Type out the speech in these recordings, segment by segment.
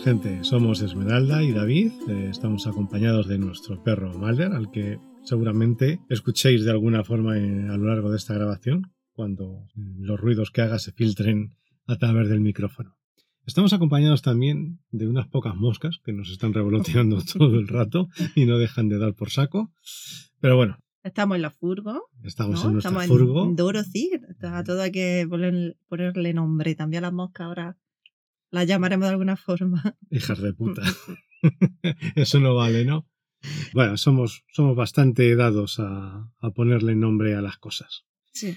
Gente, somos Esmeralda y David, eh, estamos acompañados de nuestro perro Malder, al que seguramente escuchéis de alguna forma eh, a lo largo de esta grabación, cuando los ruidos que haga se filtren a través del micrófono. Estamos acompañados también de unas pocas moscas que nos están revoloteando todo el rato y no dejan de dar por saco, pero bueno. Estamos en la furgo. Estamos en nuestra furgo. En Dorothy. A todo hay que ponerle nombre. También las moscas ahora la llamaremos de alguna forma. Hijas de puta. Eso no vale, ¿no? Bueno, somos, somos bastante dados a, ponerle nombre a las cosas. Sí.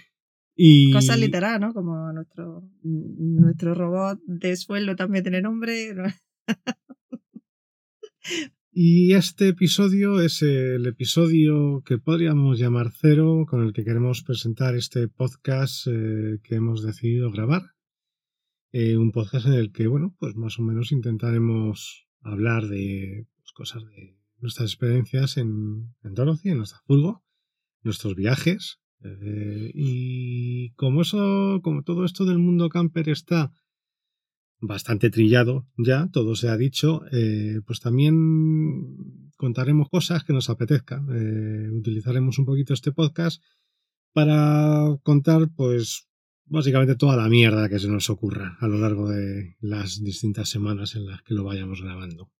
Y... Cosas literal, ¿no? Como nuestro, nuestro robot de suelo también tiene nombre. y este episodio es el episodio que podríamos llamar cero, con el que queremos presentar este podcast eh, que hemos decidido grabar. Eh, un podcast en el que, bueno, pues más o menos intentaremos hablar de pues, cosas de nuestras experiencias en, en Dorothy, en nuestra furgo, nuestros viajes. Eh, y como eso, como todo esto del mundo camper está bastante trillado ya, todo se ha dicho, eh, pues también contaremos cosas que nos apetezca. utilizaremos un poquito este podcast para contar, pues, básicamente toda la mierda que se nos ocurra a lo largo de las distintas semanas en las que lo vayamos grabando.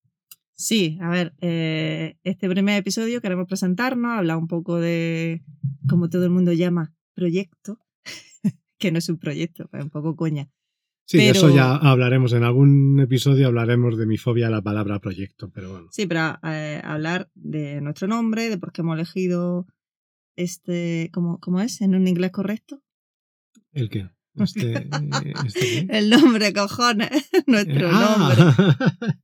Sí, a ver, eh, este primer episodio queremos presentarnos, hablar un poco de, como todo el mundo llama, proyecto, que no es un proyecto, es un poco coña. Sí, de eso ya hablaremos en algún episodio, hablaremos de mi fobia a la palabra proyecto, pero bueno. Sí, pero eh, hablar de nuestro nombre, de por qué hemos elegido este, ¿cómo, ¿cómo es? ¿En un inglés correcto? ¿El qué? Este, eh, este El nombre, cojones. Nuestro ah,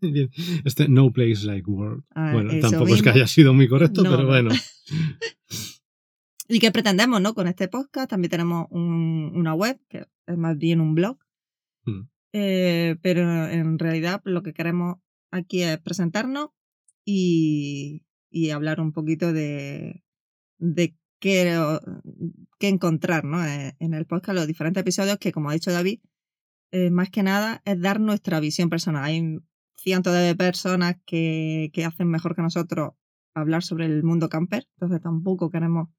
nombre. Este No Place Like World. Ah, bueno, tampoco es que haya sido muy correcto, pero bueno. ¿Y qué pretendemos, no? Con este podcast también tenemos una web, que es más bien un blog. Mm. Eh, pero en realidad lo que queremos aquí es presentarnos y, y hablar un poquito de, de que, que encontrar ¿no? Eh, en el podcast, los diferentes episodios que, como ha dicho David, eh, más que nada es dar nuestra visión personal. Hay cientos de personas que, que hacen mejor que nosotros hablar sobre el mundo camper, entonces tampoco queremos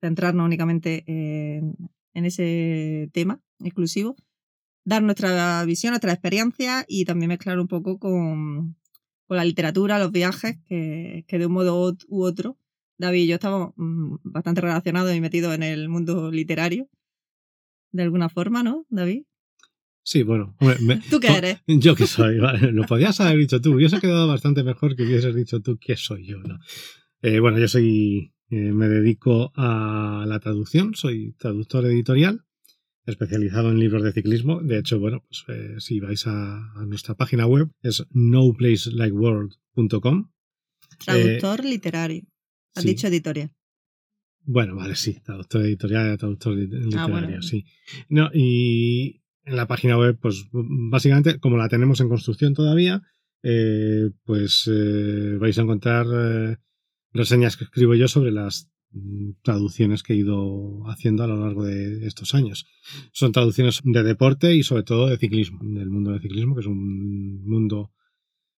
centrarnos únicamente en, en ese tema exclusivo. Dar nuestra visión, nuestra experiencia y también mezclar un poco con, con la literatura, los viajes, que, que de un modo u otro David y yo estamos mm, bastante relacionados y metidos en el mundo literario. De alguna forma, ¿no, David? Sí, bueno. ¿Tú qué eres? Yo qué soy, lo podías haber dicho tú. Hubiese quedado bastante mejor que hubieses dicho tú qué soy yo, ¿no? Eh, bueno, yo soy. Eh, me dedico a la traducción, soy traductor editorial, especializado en libros de ciclismo. De hecho, bueno, pues eh, si vais a, a, nuestra página web, es noplacelikeworld.com. Traductor literario. Has dicho editorial. Bueno, vale, sí, traductor editorial, traductor ah, literario, sí. No, y en la página web, pues básicamente, como la tenemos en construcción todavía, eh, pues eh, vais a encontrar eh, reseñas que escribo yo sobre las mm, traducciones que he ido haciendo a lo largo de estos años. Son traducciones de deporte y sobre todo de ciclismo, del mundo del ciclismo, que es un mundo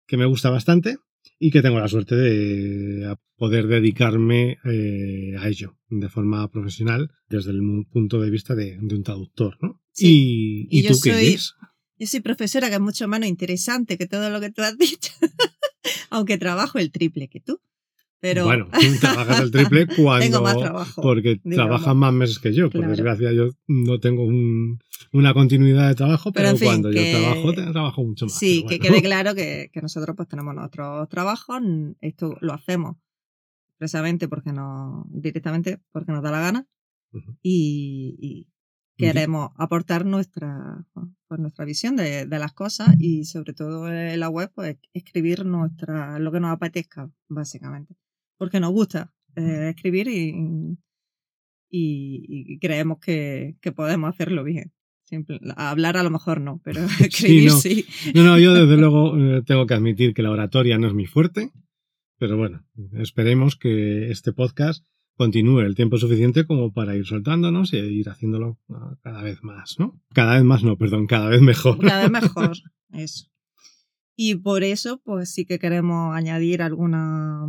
que me gusta bastante y que tengo la suerte de poder dedicarme eh, a ello de forma profesional desde el punto de vista de, un traductor, ¿no? Sí. ¿Y, tú qué eres? Yo soy profesora, que es mucho menos interesante que todo lo que tú has dicho, aunque trabajo el triple que tú. Pero... Bueno, trabajas el triple cuando. Tengo más trabajo. Porque trabajas más meses que yo. Por desgracia, yo no tengo una continuidad de trabajo, pero, cuando yo trabajo, trabajo mucho más. Sí, que quede claro que, nosotros pues tenemos nuestros trabajos. Esto lo hacemos precisamente porque no. directamente porque nos da la gana. y, queremos aportar nuestra, pues, nuestra visión de, de, las cosas y sobre todo en la web, pues escribir nuestra, lo que nos apetezca, básicamente. Porque nos gusta eh, escribir y, y, creemos que, que, podemos hacerlo bien. hablar a lo mejor no, pero escribir sí. No. no, yo desde luego eh, tengo que admitir que la oratoria no es mi fuerte, pero bueno, esperemos que este podcast continúe el tiempo suficiente como para ir soltándonos e ir haciéndolo cada vez más, ¿no? Cada vez más no, perdón, cada vez mejor. Cada vez mejor, eso. Y por eso, pues sí que queremos añadir alguna,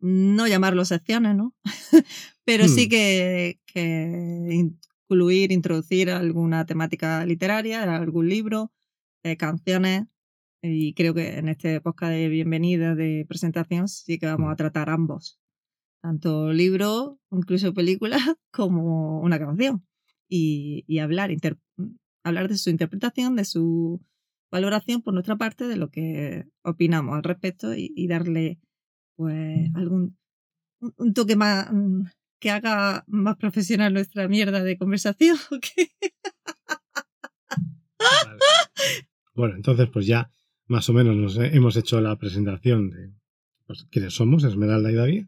no llamarlo secciones, ¿no? Pero sí hmm. que, incluir, introducir alguna temática literaria, algún libro, eh, canciones. Y creo que en este podcast de bienvenida, de presentación, sí que vamos a hmm. tratar ambos tanto libro, incluso película, como una canción. Y, hablar, hablar de su interpretación, de su valoración por nuestra parte de lo que opinamos al respecto y, darle pues algún un, toque más mm, que haga más profesional nuestra mierda de conversación. Bueno, entonces pues ya más o menos nos hemos hecho la presentación de pues, quiénes somos, Esmeralda y David.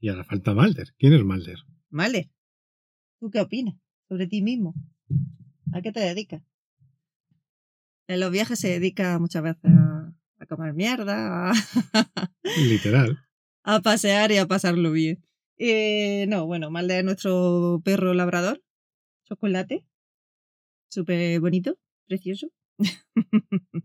Y ahora falta Malder. ¿Quién es Malder? Malder. ¿Tú qué opinas sobre ti mismo? ¿A qué te dedicas? En los viajes se dedica muchas veces a, comer mierda, a literal, a pasear y a pasarlo bien. Eh, no, bueno, Malder es nuestro perro labrador, chocolate, súper bonito, precioso,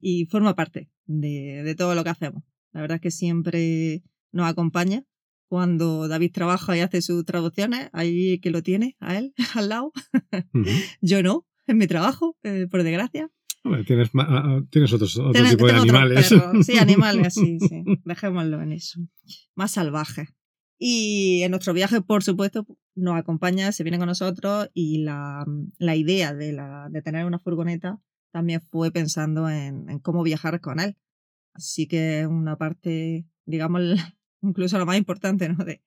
y forma parte de, de todo lo que hacemos. La verdad es que siempre nos acompaña cuando David trabaja y hace sus traducciones, ahí que lo tiene a él al lado. Yo no, en mi trabajo, eh, por desgracia. Tienes, ah, ah, tienes otros, otro tipo de animales. Sí, animales, sí, sí. Dejémoslo en eso. Más salvajes. Y en nuestro viaje, por supuesto, nos acompaña, se viene con nosotros y la, la idea de, la, de, tener una furgoneta también fue pensando en, en cómo viajar con él. Así que una parte, digamos, incluso lo más importante, ¿no? De,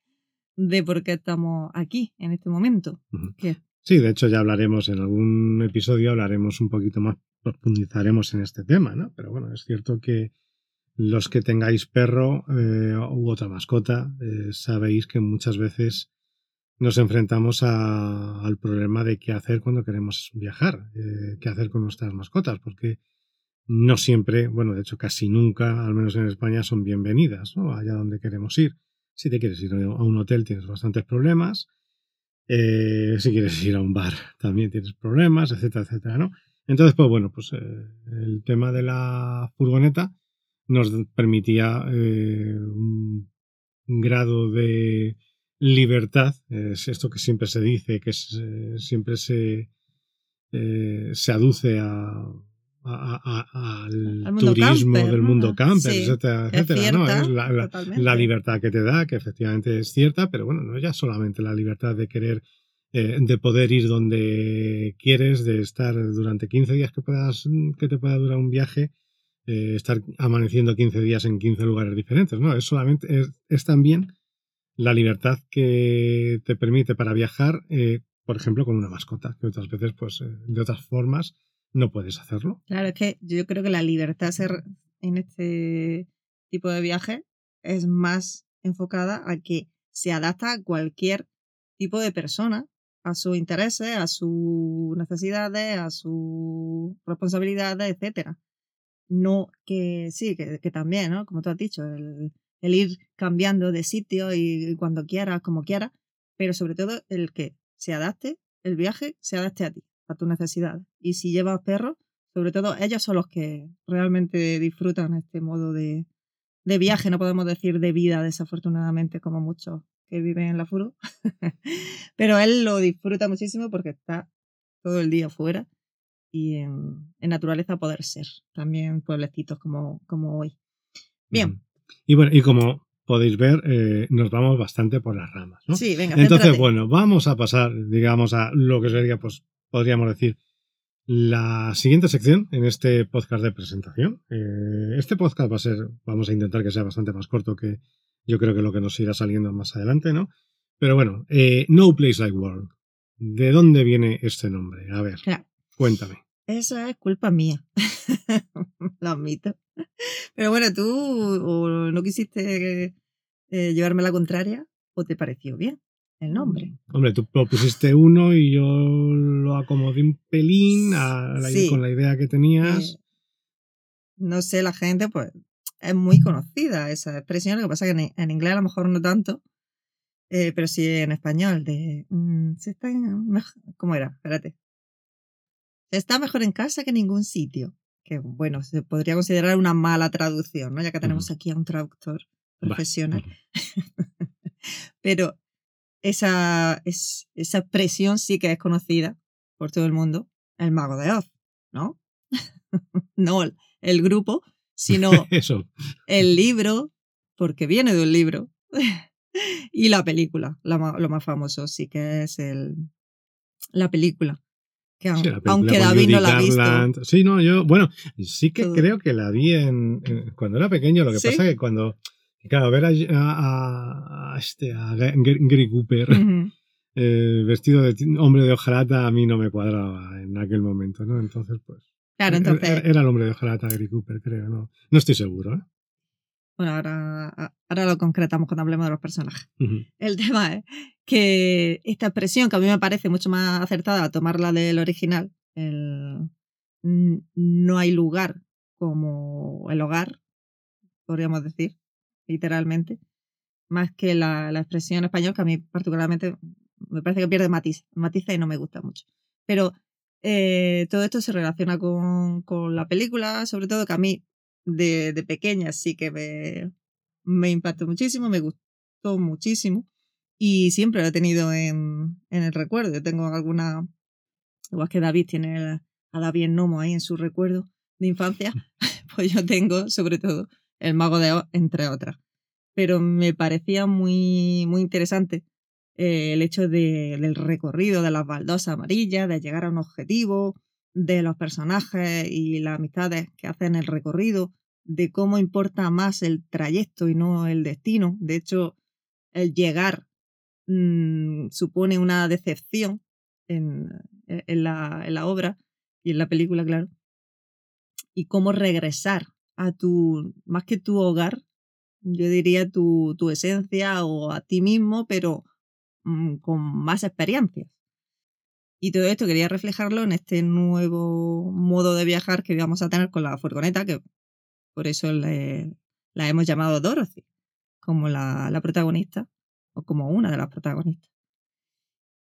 de por qué estamos aquí en este momento. Sí, de hecho ya hablaremos en algún episodio, hablaremos un poquito más, profundizaremos en este tema, ¿no? Pero bueno, es cierto que los que tengáis perro eh, u otra mascota, eh, sabéis que muchas veces nos enfrentamos al problema de qué hacer cuando queremos viajar, eh, qué hacer con nuestras mascotas, porque no siempre, bueno, de hecho casi nunca, al menos en España, son bienvenidas, ¿no? Allá donde queremos ir. Si te quieres ir a un hotel tienes bastantes problemas. Si quieres ir a un bar también tienes problemas, etcétera, etcétera, ¿no? Entonces, pues bueno, pues eh, el tema de la furgoneta nos permitía eh, un, grado de libertad, es esto que siempre se dice, que siempre se, se aduce a, al turismo del mundo camper, etcétera, la, libertad que te da, que efectivamente es cierta, pero bueno, no es ya solamente la libertad de querer, eh, de poder ir donde quieres, de estar durante 15 días que, puedas, que te pueda durar un viaje, eh, estar amaneciendo 15 días en 15 lugares diferentes, ¿no? Es solamente, es, también la libertad que te permite para viajar, eh, por ejemplo, con una mascota, que otras veces, pues, de otras formas, no puedes hacerlo. Claro, es que yo creo que la libertad ser en este tipo de viaje es más enfocada a que se adapta a cualquier tipo de persona, a sus intereses, a sus necesidades, a sus responsabilidades, etcétera. No que sí, que, que, también, ¿no? Como tú has dicho, el, el ir cambiando de sitio y cuando quieras, como quieras, pero sobre todo el que se adapte, el viaje se adapte a ti a tu necesidad. Y si llevas perros, sobre todo ellos son los que realmente disfrutan este modo de, de viaje, no podemos decir de vida desafortunadamente como muchos que viven en la furu, pero él lo disfruta muchísimo porque está todo el día fuera y en, naturaleza poder ser, también pueblecitos como, como hoy. Bien. Y bueno, y como podéis ver, eh, nos vamos bastante por las ramas, ¿no? Sí, venga. Entonces, bueno, vamos a pasar, digamos, a lo que sería, pues, podríamos decir, la siguiente sección en este podcast de presentación. Eh, este podcast va a ser, vamos a intentar que sea bastante más corto que yo creo que lo que nos irá saliendo más adelante, ¿no? Pero bueno, eh, No Place Like World. ¿De dónde viene este nombre? A ver, cuéntame. Eso es culpa mía. lo admito. Pero bueno, tú no quisiste eh, llevarme la contraria o te pareció bien el nombre. Hombre, tú pusiste uno y yo lo acomodé un pelín con la idea que tenías. Eh, no sé, la gente, pues, es muy conocida esa expresión. Lo que pasa es que en, inglés a lo mejor no tanto, eh, pero sí en español. De, mm, está ¿Cómo era? Espérate. está mejor en casa que en ningún sitio. Que bueno, se podría considerar una mala traducción, ¿no? Ya que tenemos aquí a un traductor profesional. pero esa, es, esa expresión sí que es conocida por todo el mundo, el mago de Oz, ¿no? no el grupo, sino el libro, porque viene de un libro, y la película, lo más famoso sí que es el, la película. Que aunque David no la ha visto. Sí, no, yo, bueno, sí que creo que la vi en, cuando era pequeño, lo que pasa es que cuando Claro, ver a, a, este, a Gary Cooper eh, vestido de hombre de hojarata a mí no me cuadraba en aquel momento, ¿no? Entonces, pues. Claro, entonces. Era, el hombre de hojarata Gary Cooper, creo, ¿no? No estoy seguro, ¿eh? Bueno, ahora, ahora lo concretamos cuando hablemos de los personajes. El tema es que esta expresión, que a mí me parece mucho más acertada a tomarla del original, el, no hay lugar como el hogar, podríamos decir, literalmente, más que la, la expresión en español, que a mí particularmente me parece que pierde matiz, matiza y no me gusta mucho. Pero eh, todo esto se relaciona con, con, la película, sobre todo que a mí de, de pequeña sí que me, me, impactó muchísimo, me gustó muchísimo y siempre lo he tenido en, en el recuerdo. Yo tengo alguna, igual que David tiene a David en Nomo ahí en su recuerdo de infancia, pues yo tengo sobre todo el mago de Oz, entre otras. Pero me parecía muy, muy interesante eh, el hecho de, del recorrido de las baldosas amarillas, de llegar a un objetivo, de los personajes y las amistades que hacen el recorrido, de cómo importa más el trayecto y no el destino. De hecho, el llegar mm, supone una decepción en, en, la, en la obra y en la película, claro. Y cómo regresar a tu, más que tu hogar, yo diría tu, tu esencia o a ti mismo, pero mm, con más experiencias. Y todo esto quería reflejarlo en este nuevo modo de viajar que vamos a tener con la furgoneta, que por eso la hemos llamado Dorothy, como la, protagonista, o como una de las protagonistas.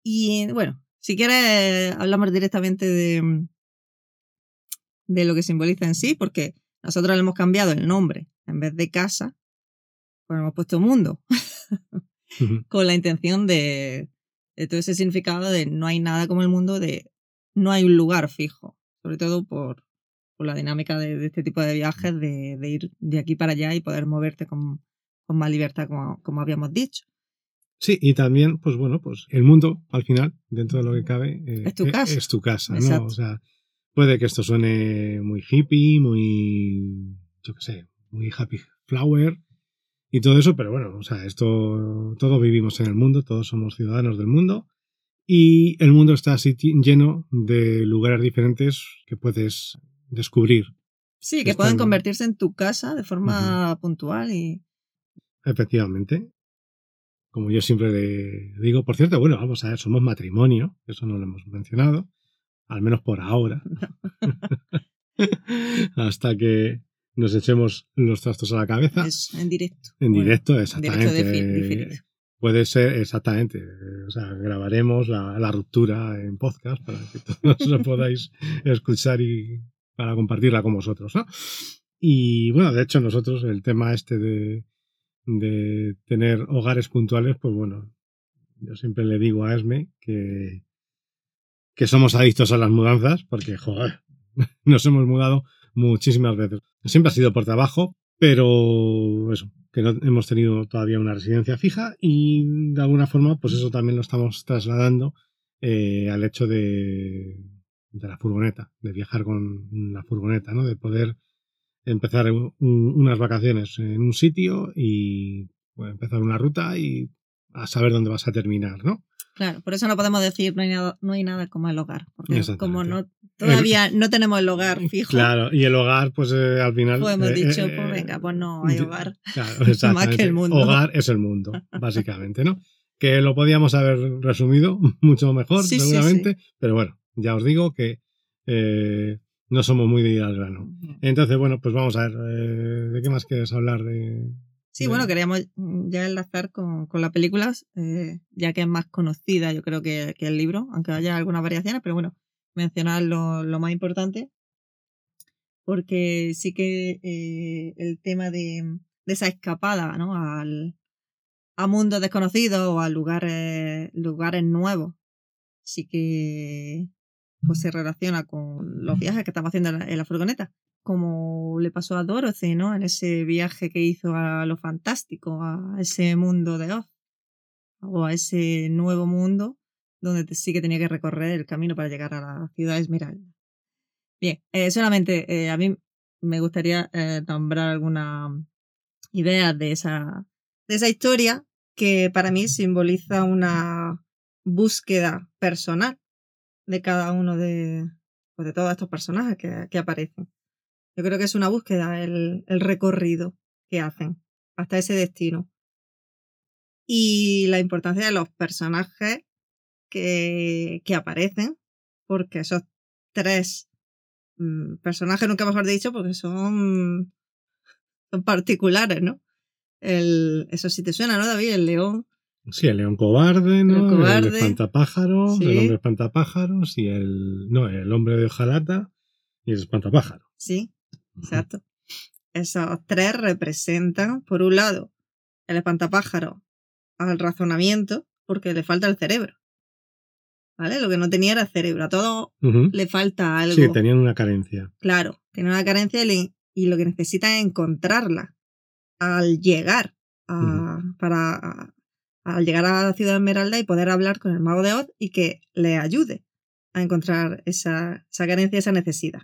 Y bueno, si quieres hablamos directamente de, de lo que simboliza en sí, porque nosotros le hemos cambiado el nombre. En vez de casa, pues hemos puesto mundo. Con la intención de, todo ese significado de no hay nada como el mundo, de no hay un lugar fijo. Sobre todo por, la dinámica de, este tipo de viajes, de, ir de aquí para allá y poder moverte con, más libertad, como, como habíamos dicho. Sí, y también, pues bueno, pues el mundo, al final, dentro de lo que cabe, eh, es tu casa. Es, tu casa, ¿no? O sea, Puede que esto suene muy hippie, muy, yo qué sé, muy happy flower y todo eso, pero bueno, o sea, esto, todos vivimos en el mundo, todos somos ciudadanos del mundo y el mundo está así lleno de lugares diferentes que puedes descubrir. Sí, que pueden convertirse en tu casa de forma puntual y... Efectivamente. Como yo siempre le digo, por cierto, bueno, vamos a ver, somos matrimonio, eso no lo hemos mencionado al menos por ahora, hasta que nos echemos los trastos a la cabeza. en directo. En directo, exactamente. Puede ser, exactamente. O sea, grabaremos la, ruptura en podcast para que todos lo podáis escuchar y para compartirla con vosotros, ¿no? Y bueno, de hecho, nosotros, el tema este de, de tener hogares puntuales, pues bueno, yo siempre le digo a Esme que, que somos adictos a las mudanzas, porque, joder, nos hemos mudado muchísimas veces. Siempre ha sido por trabajo, pero eso, que no hemos tenido todavía una residencia fija y de alguna forma, pues eso también lo estamos trasladando eh, al hecho de, de la furgoneta, de viajar con la furgoneta, ¿no? De poder empezar unas vacaciones en un sitio y pues, empezar una ruta y a saber dónde vas a terminar, ¿no? Claro, por eso no podemos decir no hay nada, no hay nada como el hogar, porque como no todavía no tenemos el hogar fijo. Claro, y el hogar, pues eh, al final. Pues hemos eh, dicho, eh, pues venga, pues no hay hogar. Claro, Más que el mundo. Hogar es el mundo, básicamente, ¿no? Que lo podíamos haber resumido mucho mejor, seguramente, pero bueno, ya os digo que no somos muy de ir al grano. Entonces, bueno, pues vamos a ver, ¿de qué más quieres hablar? De, Sí, bueno, queríamos mm, ya enlazar con, con la película, eh, ya que es más conocida, yo creo, que, que, el libro, aunque haya algunas variaciones, pero bueno, mencionar lo, lo más importante, porque sí que eh, el tema de, de, esa escapada ¿no? al, a mundos desconocidos o a lugares, lugares nuevos, sí que pues, se relaciona con los viajes que estamos haciendo en la furgoneta como le pasó a Dorothy, ¿no? En ese viaje que hizo a lo fantástico, a ese mundo de Oz, o a ese nuevo mundo donde sí que tenía que recorrer el camino para llegar a la ciudad Esmeralda. Bien, eh, solamente eh, a mí me gustaría eh, nombrar alguna idea de esa, de esa historia que para mí simboliza una búsqueda personal de cada uno de, pues, de todos estos personajes que, que aparecen. Yo creo que es una búsqueda el, recorrido que hacen hasta ese destino. Y la importancia de los personajes que, que aparecen, porque esos tres mm, personajes, nunca mejor dicho, porque son, son particulares, ¿no? El, eso sí te suena, ¿no, David? El león. Sí, el león cobarde, ¿no? El, cobarde. el espantapájaro, el hombre espantapájaros y el. No, el hombre de hojalata y el espantapájaro. Sí. Exacto. Esos tres representan, por un lado, el espantapájaro al razonamiento, porque le falta el cerebro. ¿Vale? Lo que no tenía era el cerebro. A todo le falta algo. Sí, tenían una carencia. Claro, tienen una carencia y lo que necesitan es encontrarla al llegar a, para al llegar a la ciudad de Esmeralda y poder hablar con el mago de Oz y que le ayude a encontrar esa, esa carencia, esa necesidad.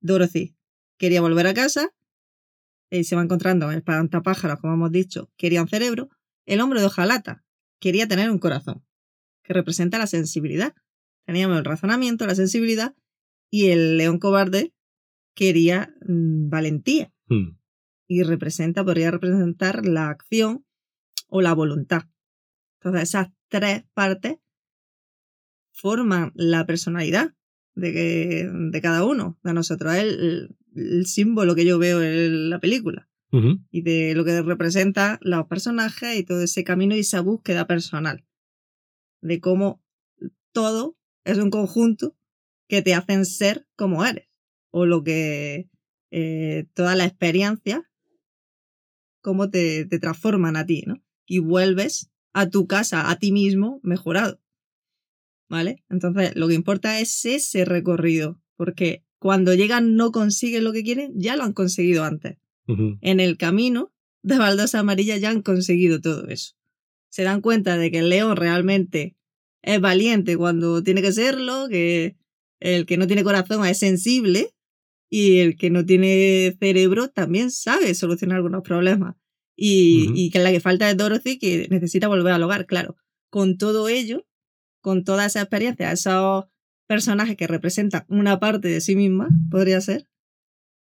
Dorothy quería volver a casa, y se va encontrando el espantapájaros, como hemos dicho, quería un cerebro, el hombre de hojalata quería tener un corazón, que representa la sensibilidad. Teníamos el razonamiento, la sensibilidad, y el león cobarde quería mm, valentía. Hmm. Y representa, podría representar la acción o la voluntad. Entonces, esas tres partes forman la personalidad de, de cada uno de nosotros. Es el, símbolo que yo veo en la película. Y de lo que representa los personajes y todo ese camino y esa búsqueda personal. De cómo todo es un conjunto que te hacen ser como eres. O lo que eh, toda la experiencia, cómo te, te transforman a ti, ¿no? Y vuelves a tu casa, a ti mismo, mejorado. ¿Vale? Entonces, lo que importa es ese recorrido, porque cuando llegan no consiguen lo que quieren, ya lo han conseguido antes. En el camino de baldosa amarilla ya han conseguido todo eso. Se dan cuenta de que el león realmente es valiente cuando tiene que serlo, que el que no tiene corazón es sensible y el que no tiene cerebro también sabe solucionar algunos problemas. Y, y que la que falta es Dorothy, que necesita volver al hogar, claro. Con todo ello, con toda esa experiencia, esos personajes que representan una parte de sí misma, podría ser,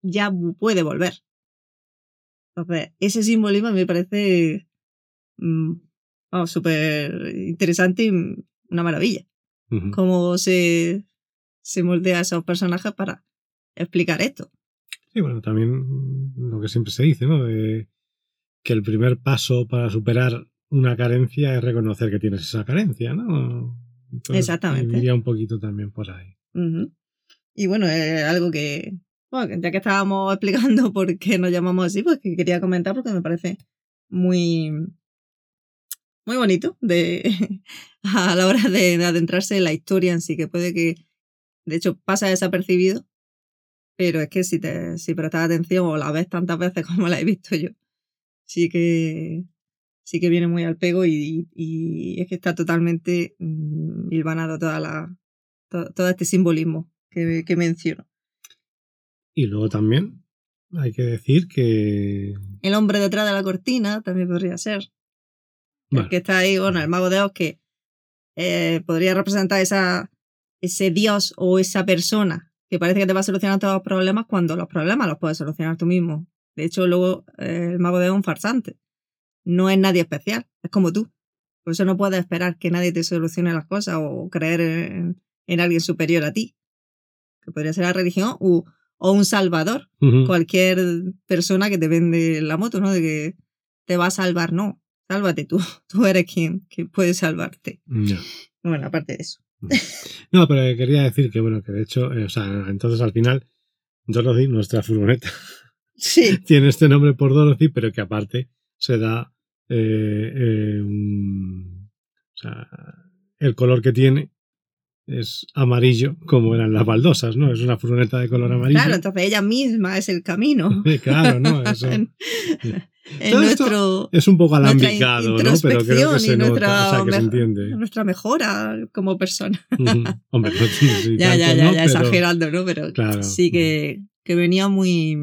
ya puede volver. Entonces, ese simbolismo me parece mm, súper interesante y una maravilla. Cómo se, se moldea a esos personajes para explicar esto. Sí, bueno, también lo que siempre se dice, ¿no? De que el primer paso para superar una carencia es reconocer que tienes esa carencia, ¿no? Exactamente. Iría un poquito también por ahí. Y bueno, es algo que, bueno, ya que estábamos explicando por qué nos llamamos así, pues que quería comentar porque me parece muy, muy bonito de, a la hora de, adentrarse en la historia en sí, que puede que, de hecho, pasa desapercibido, pero es que si, te, si prestas atención o la ves tantas veces como la he visto yo, sí que sí que viene muy al pego y, es que está totalmente mm, hilvanado toda la, todo, este simbolismo que, que menciono. Y luego también hay que decir que... El hombre detrás de la cortina también podría ser. El que está ahí, bueno, el mago de Oz que eh, podría representar esa, ese dios o esa persona que parece que te va a solucionar todos los problemas cuando los problemas los puedes solucionar tú mismo. De hecho, luego eh, el mago de Oz es un farsante. No es nadie especial, es como tú. Por eso no puedes esperar que nadie te solucione las cosas o creer en, alguien superior a ti. Que podría ser la religión o, un salvador. Cualquier persona que te vende la moto, ¿no? De que te va a salvar, no. Sálvate tú. Tú eres quien, puede salvarte. Bueno, aparte de eso. No, pero quería decir que, bueno, que de hecho, eh, o sea, entonces al final, Dorothy, nuestra furgoneta, sí. tiene este nombre por Dorothy, pero que aparte se da eh, eh, o sea, el color que tiene es amarillo, como eran las baldosas, ¿no? Es una furgoneta de color amarillo. Claro, entonces ella misma es el camino. claro, ¿no? Eso. nuestro, es un poco alambicado, ¿no? Pero creo que se nota, o sea, que se entiende. Nuestra mejora como persona. Hombre, no, ya, ya, ya, ya, exagerando, ¿no? Pero sí que, que venía muy...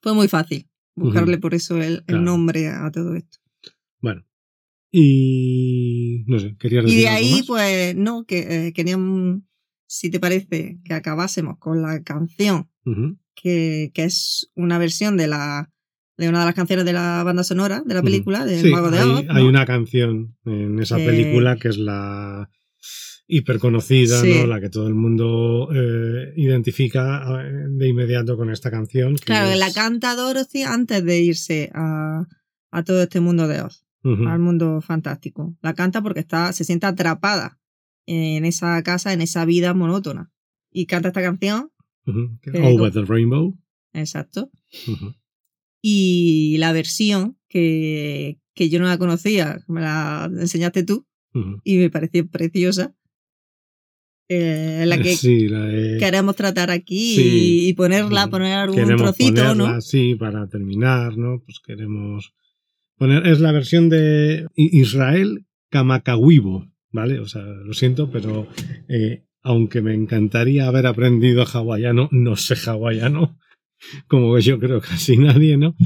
Fue muy fácil buscarle por eso el, el nombre a todo esto. Bueno. Y no sé, quería decir. Y de ahí, pues, no, que eh, queríamos, si te parece, que acabásemos con la canción, que, que, es una versión de la de una de las canciones de la banda sonora de la película, de Mago de Oz. Hay, una canción en esa película que es la hiperconocida, ¿no? La que todo el mundo eh, identifica eh, de inmediato con esta canción. claro, la canta Dorothy antes de irse a, a todo este mundo de Oz al mundo fantástico. La canta porque está, se siente atrapada en esa casa, en esa vida monótona. Y canta esta canción. Over the Rainbow. Exacto. Y la versión que, que, yo no la conocía, me la enseñaste tú, y me pareció preciosa. Eh, la que queremos tratar aquí y, ponerla, poner algún trocito, ¿no? Sí, para terminar, ¿no? Pues queremos es la versión de Israel Kamakawibo, ¿vale? O sea, lo siento, pero eh, aunque me encantaría haber aprendido hawaiano, no sé hawaiano, como yo creo casi nadie, ¿no?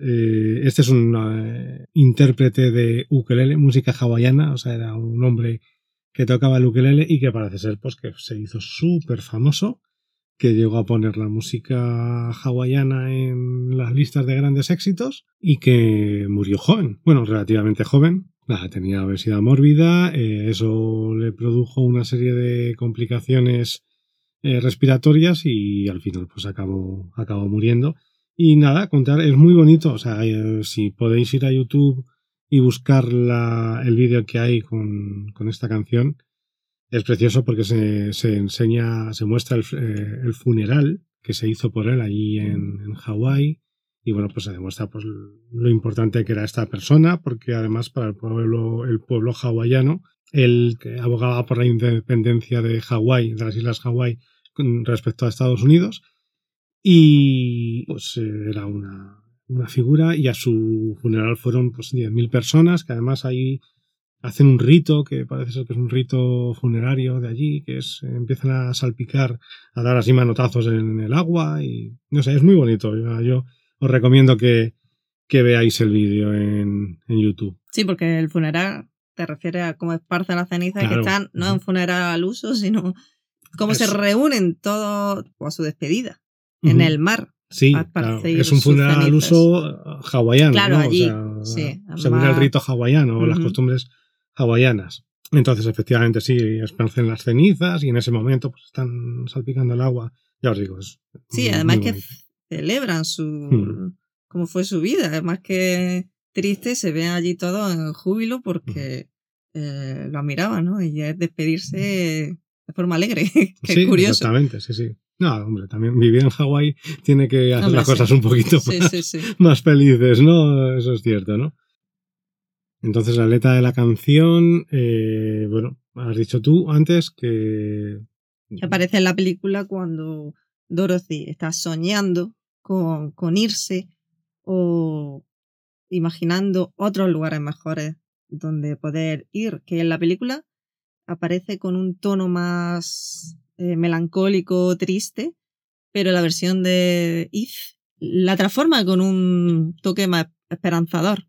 Eh, este es un eh, intérprete de ukelele, música hawaiana, o sea, era un hombre que tocaba el ukelele y que parece ser pues que se hizo súper famoso que llegó a poner la música hawaiana en las listas de grandes éxitos y que murió joven, bueno, relativamente joven. tenía obesidad mórbida, eh, eso le produjo una serie de complicaciones eh, respiratorias y al final pues acabó, acabó muriendo. Y nada, contar, es muy bonito, o sea, eh, si podéis ir a YouTube y buscar el vídeo que hay con, con esta canción, es precioso porque se, se enseña, se muestra el, eh, el, funeral que se hizo por él allí en, en Hawái. Y bueno, pues se demuestra pues, lo importante que era esta persona, porque además para el pueblo, el pueblo hawaiano, él que abogaba por la independencia de Hawái, de las islas Hawái, respecto a Estados Unidos. Y pues era una, una figura y a su funeral fueron pues 10.000 personas, que además ahí hacen un rito que parece ser que es un rito funerario de allí, que es empiezan a salpicar, a dar así manotazos en el agua y no sé, es muy bonito. Yo, os recomiendo que, que veáis el vídeo en, en, YouTube. Sí, porque el funeral te refiere a cómo esparce la ceniza que están, no en funeral al uso, sino cómo se reúnen todos a su despedida en el mar. Sí, es un funeral al uso hawaiano. Claro, allí, sí, el rito hawaiano o las costumbres hawaianas. Entonces, efectivamente, sí, esparcen las cenizas y en ese momento pues, están salpicando el agua. Ya os digo, es. Sí, además que celebran su. Hmm. cómo fue su vida. Además que triste, se ve allí todo en júbilo porque eh, lo admiraban, ¿no? Y es despedirse de forma alegre. Qué curioso. Exactamente, sí, sí. No, hombre, también vivir en Hawái tiene que hacer las cosas un poquito más felices, ¿no? Eso es cierto, ¿no? Entonces la letra de la canción, eh, bueno, has dicho tú antes que... Aparece en la película cuando Dorothy está soñando con, con irse o imaginando otros lugares mejores donde poder ir, que en la película aparece con un tono más eh, melancólico, triste, pero la versión de If la transforma con un toque más esperanzador.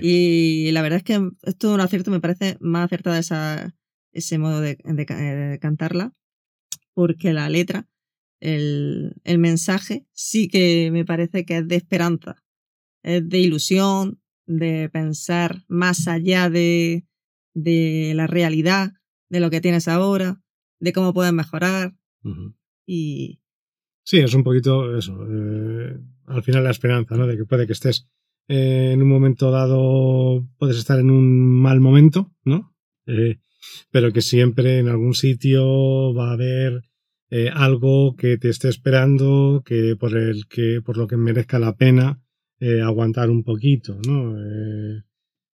Y la verdad es que es todo un acierto, me parece más acertada esa, ese modo de, de, cantarla, porque la letra, el, el mensaje, sí que me parece que es de esperanza, es de ilusión, de pensar más allá de, de la realidad, de lo que tienes ahora, de cómo puedes mejorar. Y. Sí, es un poquito eso. Eh, al final la esperanza, ¿no? De que puede que estés eh, en un momento dado, puedes estar en un mal momento, ¿no? Eh, pero que siempre en algún sitio va a haber algo que te esté esperando, que por el que, por lo que merezca la pena aguantar un poquito, ¿no?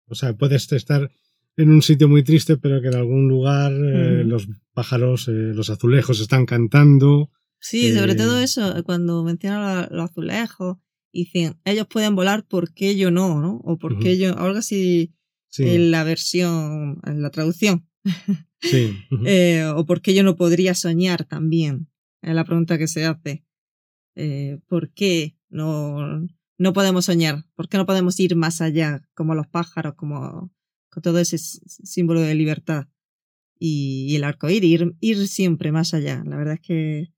o sea, puedes estar en un sitio muy triste, pero que en algún lugar eh, los pájaros, eh, los azulejos están cantando. Sí, sobre eh, todo eso, cuando mencionan los azulejos, dicen, ellos pueden volar, ¿por qué yo no? ¿no? O ¿por qué yo? Algo así en la versión, en la traducción. Sí. o ¿por qué yo no podría soñar también? Es la pregunta que se hace. ¿Por qué no, no podemos soñar? ¿Por qué no podemos ir más allá, como los pájaros, como con todo ese símbolo de libertad y, el arco ir, ir siempre más allá. La verdad es que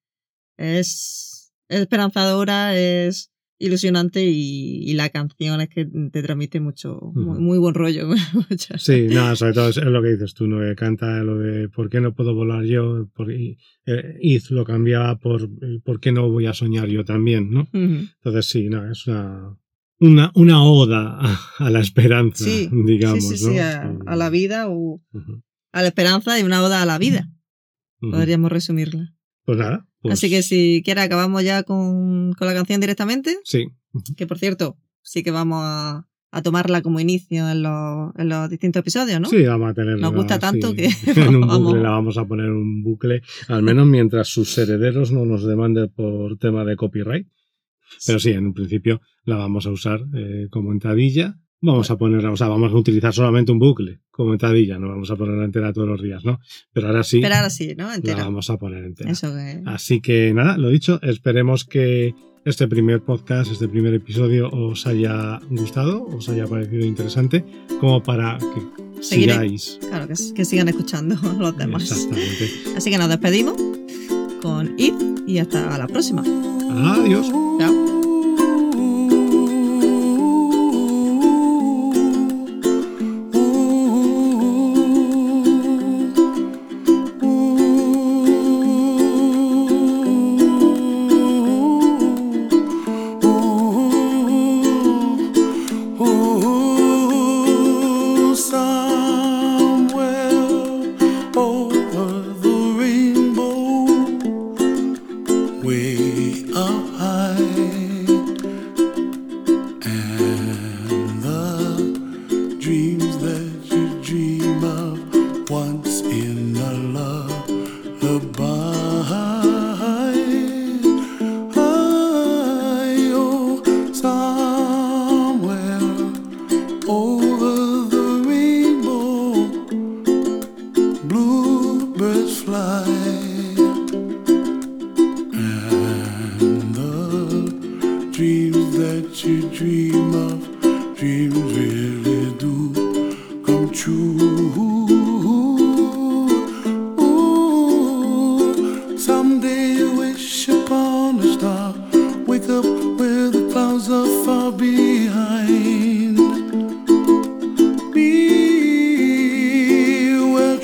es, esperanzadora, es ilusionante y, la canción es que te transmite mucho, muy, buen rollo. sí, nada, sobre todo es, lo que dices tú, ¿no? Canta lo de ¿por qué no puedo volar yo? Por, y, eh, lo cambiaba por ¿por qué no voy a soñar yo también? ¿no? Entonces sí, no, es una, una, una oda a, la esperanza, digamos. Sí, sí, sí, a, la vida o a la esperanza y una oda a la vida. Podríamos resumirla. Pues nada. Pues Así que si quieres acabamos ya con, con la canción directamente. Sí. Que por cierto, sí que vamos a, a tomarla como inicio en los, en los, distintos episodios, ¿no? Sí, vamos a tenerla. Nos gusta tanto que. en un bucle la vamos a poner un bucle, al menos mientras sus herederos no nos demanden por tema de copyright. Pero sí, en un principio la vamos a usar eh, como entradilla. Vamos a ponerla, o sea, vamos a utilizar solamente un bucle como entradilla, no vamos a ponerla entera todos los días, ¿no? Pero ahora sí. Pero ahora sí, ¿no? Entera. La vamos a poner entera. Eso que... Así que nada, lo dicho, esperemos que este primer podcast, este primer episodio os haya gustado, os haya parecido interesante, como para que sigáis. Claro, que, que, sigan escuchando los demás. Exactamente. Así que nos despedimos con Id y hasta la próxima. Adiós. Chao.